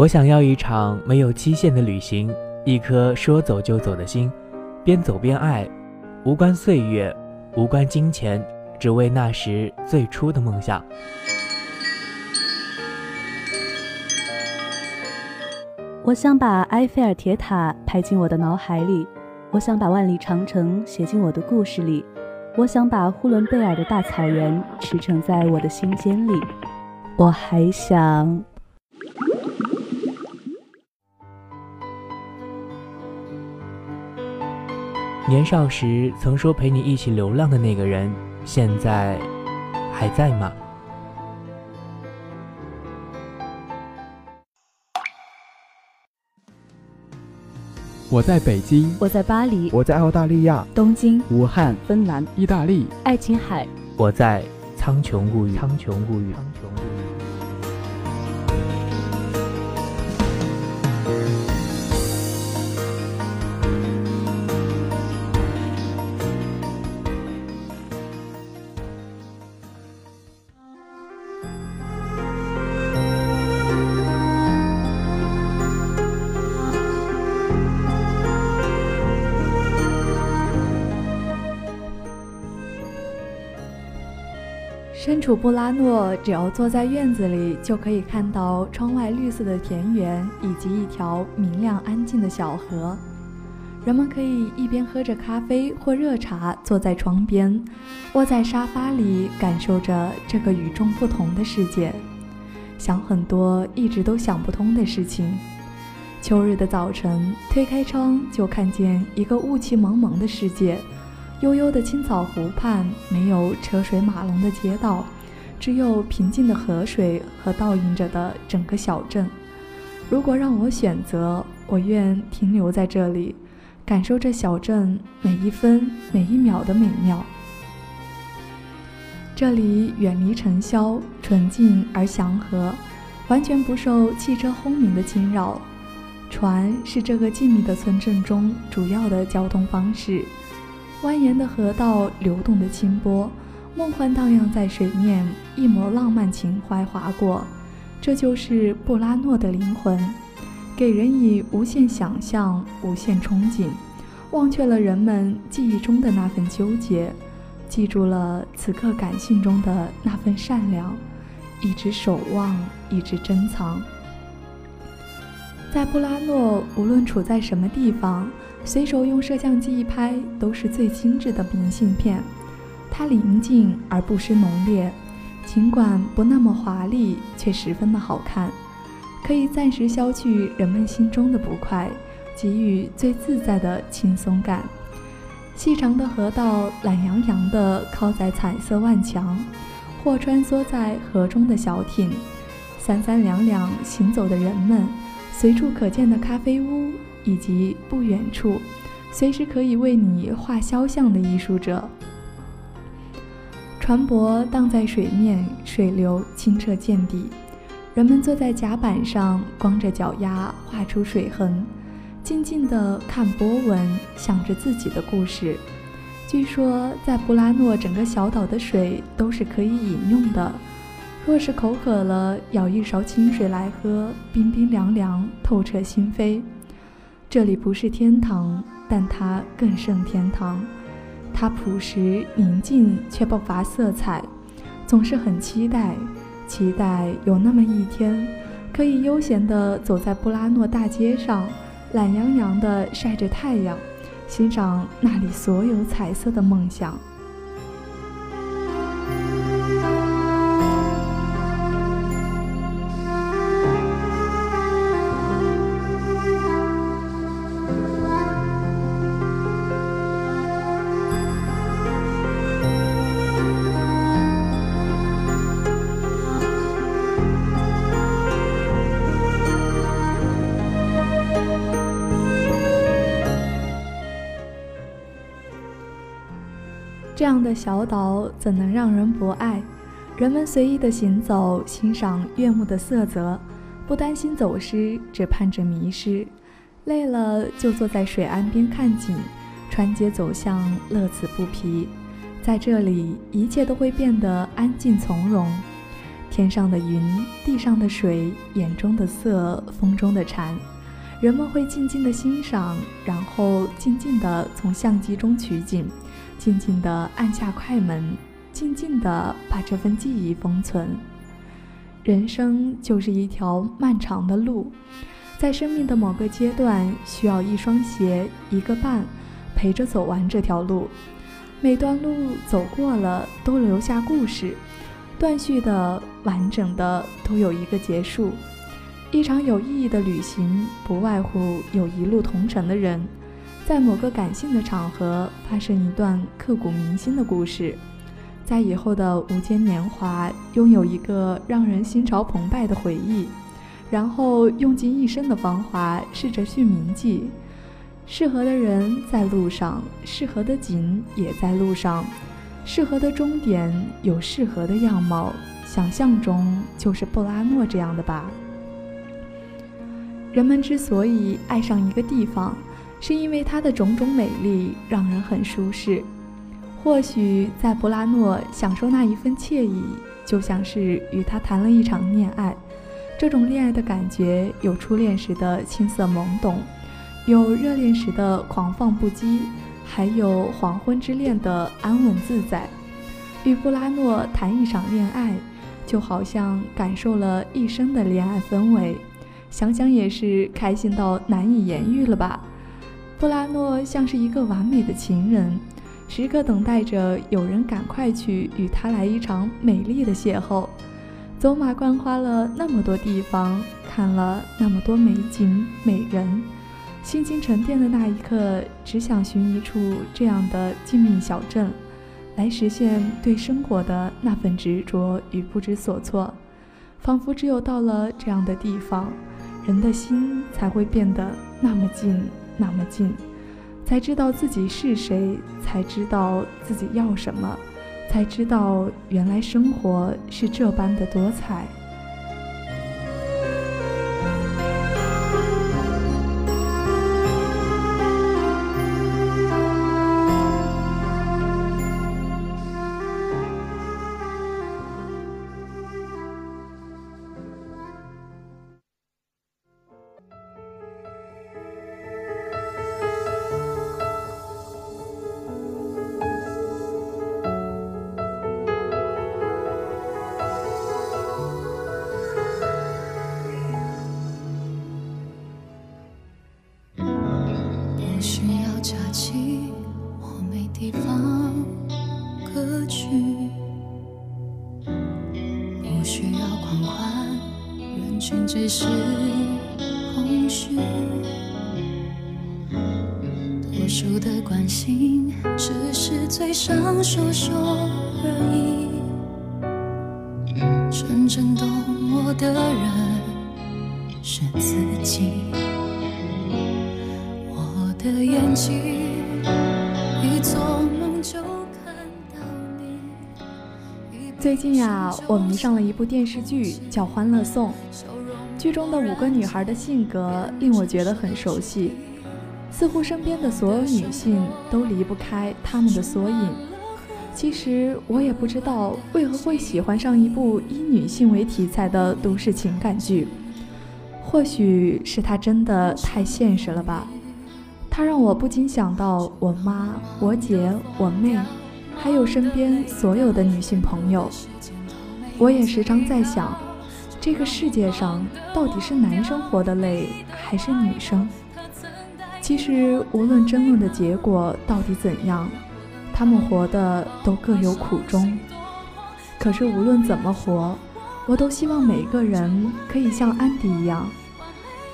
我想要一场没有期限的旅行，一颗说走就走的心，边走边爱，无关岁月，无关金钱，只为那时最初的梦想。我想把埃菲尔铁塔拍进我的脑海里，我想把万里长城写进我的故事里，我想把呼伦贝尔的大草原驰骋在我的心间里，我还想。年少时曾说陪你一起流浪的那个人，现在还在吗？我在北京，我在巴黎，我在澳大利亚，东京，武汉，芬兰，意大利，爱琴海，我在苍穹物语，苍穹物语。身处布拉诺，只要坐在院子里，就可以看到窗外绿色的田园，以及一条明亮安静的小河。人们可以一边喝着咖啡或热茶，坐在窗边，窝在沙发里，感受着这个与众不同的世界，想很多一直都想不通的事情。秋日的早晨，推开窗就看见一个雾气蒙蒙的世界。悠悠的青草湖畔，没有车水马龙的街道，只有平静的河水和倒映着的整个小镇。如果让我选择，我愿停留在这里，感受这小镇每一分每一秒的美妙。这里远离尘嚣，纯净而祥和，完全不受汽车轰鸣的侵扰。船是这个静谧的村镇中主要的交通方式。蜿蜒的河道，流动的清波，梦幻荡漾在水面，一抹浪漫情怀划过。这就是布拉诺的灵魂，给人以无限想象、无限憧憬。忘却了人们记忆中的那份纠结，记住了此刻感性中的那份善良，一直守望，一直珍藏。在布拉诺，无论处在什么地方。随手用摄像机一拍，都是最精致的明信片。它宁静而不失浓烈，尽管不那么华丽，却十分的好看，可以暂时消去人们心中的不快，给予最自在的轻松感。细长的河道懒洋洋地靠在彩色万墙，或穿梭在河中的小艇，三三两两行走的人们，随处可见的咖啡屋。以及不远处，随时可以为你画肖像的艺术者。船舶荡在水面，水流清澈见底。人们坐在甲板上，光着脚丫画出水痕，静静地看波纹，想着自己的故事。据说，在布拉诺整个小岛的水都是可以饮用的。若是口渴了，舀一勺清水来喝，冰冰凉凉，透彻心扉。这里不是天堂，但它更胜天堂。它朴实宁静，却不乏色彩。总是很期待，期待有那么一天，可以悠闲地走在布拉诺大街上，懒洋洋地晒着太阳，欣赏那里所有彩色的梦想。这样的小岛怎能让人不爱？人们随意的行走，欣赏悦目的色泽，不担心走失，只盼着迷失。累了就坐在水岸边看景，穿街走巷，乐此不疲。在这里，一切都会变得安静从容。天上的云，地上的水，眼中的色，风中的蝉。人们会静静的欣赏，然后静静的从相机中取景，静静的按下快门，静静的把这份记忆封存。人生就是一条漫长的路，在生命的某个阶段，需要一双鞋，一个伴，陪着走完这条路。每段路走过了，都留下故事，断续的、完整的，都有一个结束。一场有意义的旅行，不外乎有一路同程的人，在某个感性的场合发生一段刻骨铭心的故事，在以后的无间年华拥有一个让人心潮澎湃的回忆，然后用尽一生的芳华试着去铭记。适合的人在路上，适合的景也在路上，适合的终点有适合的样貌，想象中就是布拉诺这样的吧。人们之所以爱上一个地方，是因为它的种种美丽让人很舒适。或许在布拉诺享受那一份惬意，就像是与他谈了一场恋爱。这种恋爱的感觉，有初恋时的青涩懵懂，有热恋时的狂放不羁，还有黄昏之恋的安稳自在。与布拉诺谈一场恋爱，就好像感受了一生的恋爱氛围。想想也是开心到难以言喻了吧？布拉诺像是一个完美的情人，时刻等待着有人赶快去与他来一场美丽的邂逅。走马观花了那么多地方，看了那么多美景美人，心情沉淀的那一刻，只想寻一处这样的静谧小镇，来实现对生活的那份执着与不知所措。仿佛只有到了这样的地方。人的心才会变得那么静，那么近，才知道自己是谁，才知道自己要什么，才知道原来生活是这般的多彩。说说而已，真正懂我的人是自己。我的眼睛一做梦就看到你。最近呀，我迷上了一部电视剧，叫《欢乐颂》。剧中的五个女孩的性格令我觉得很熟悉，似乎身边的所有女性都离不开她们的缩影。其实我也不知道为何会喜欢上一部以女性为题材的都市情感剧，或许是它真的太现实了吧。它让我不禁想到我妈、我姐、我妹，还有身边所有的女性朋友。我也时常在想，这个世界上到底是男生活得累，还是女生？其实无论争论的结果到底怎样。他们活的都各有苦衷，可是无论怎么活，我都希望每个人可以像安迪一样，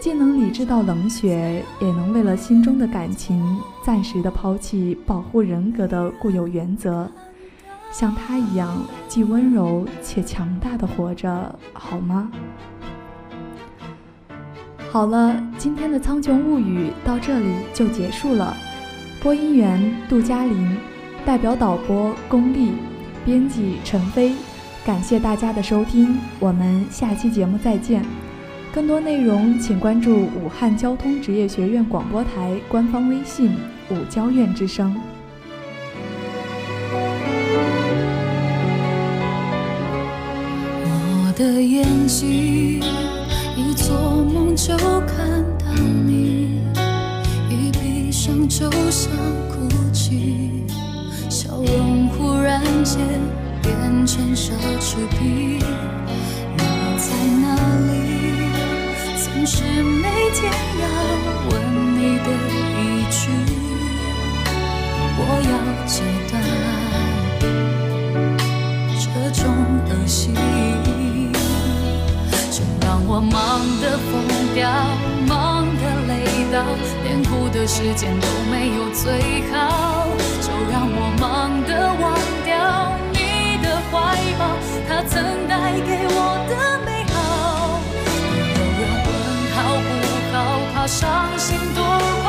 既能理智到冷血，也能为了心中的感情暂时的抛弃保护人格的固有原则，像他一样既温柔且强大的活着，好吗？好了，今天的《苍穹物语》到这里就结束了。播音员杜嘉玲。代表导播龚丽，编辑陈飞，感谢大家的收听，我们下期节目再见。更多内容请关注武汉交通职业学院广播台官方微信“武交院之声”。的眼睛，一做梦就看到你，一闭上就想哭泣，笑容忽然间变成奢侈品。你在哪里？总是每天要问你的一句，我要戒断忙得疯掉，忙得累到，连哭的时间都没有最好。就让我忙得忘掉你的怀抱，他曾带给我的美好。有人问好不好，怕伤心多狂，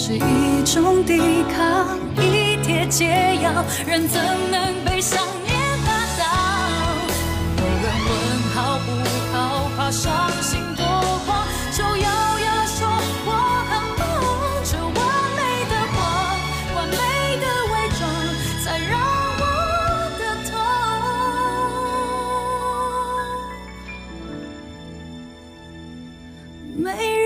是一种抵抗，一帖解药，人怎能被想念打倒？有人问好不好，怕伤心多慌，就咬牙说我很忙。这完美的谎，完美的伪装，才让我的痛。没。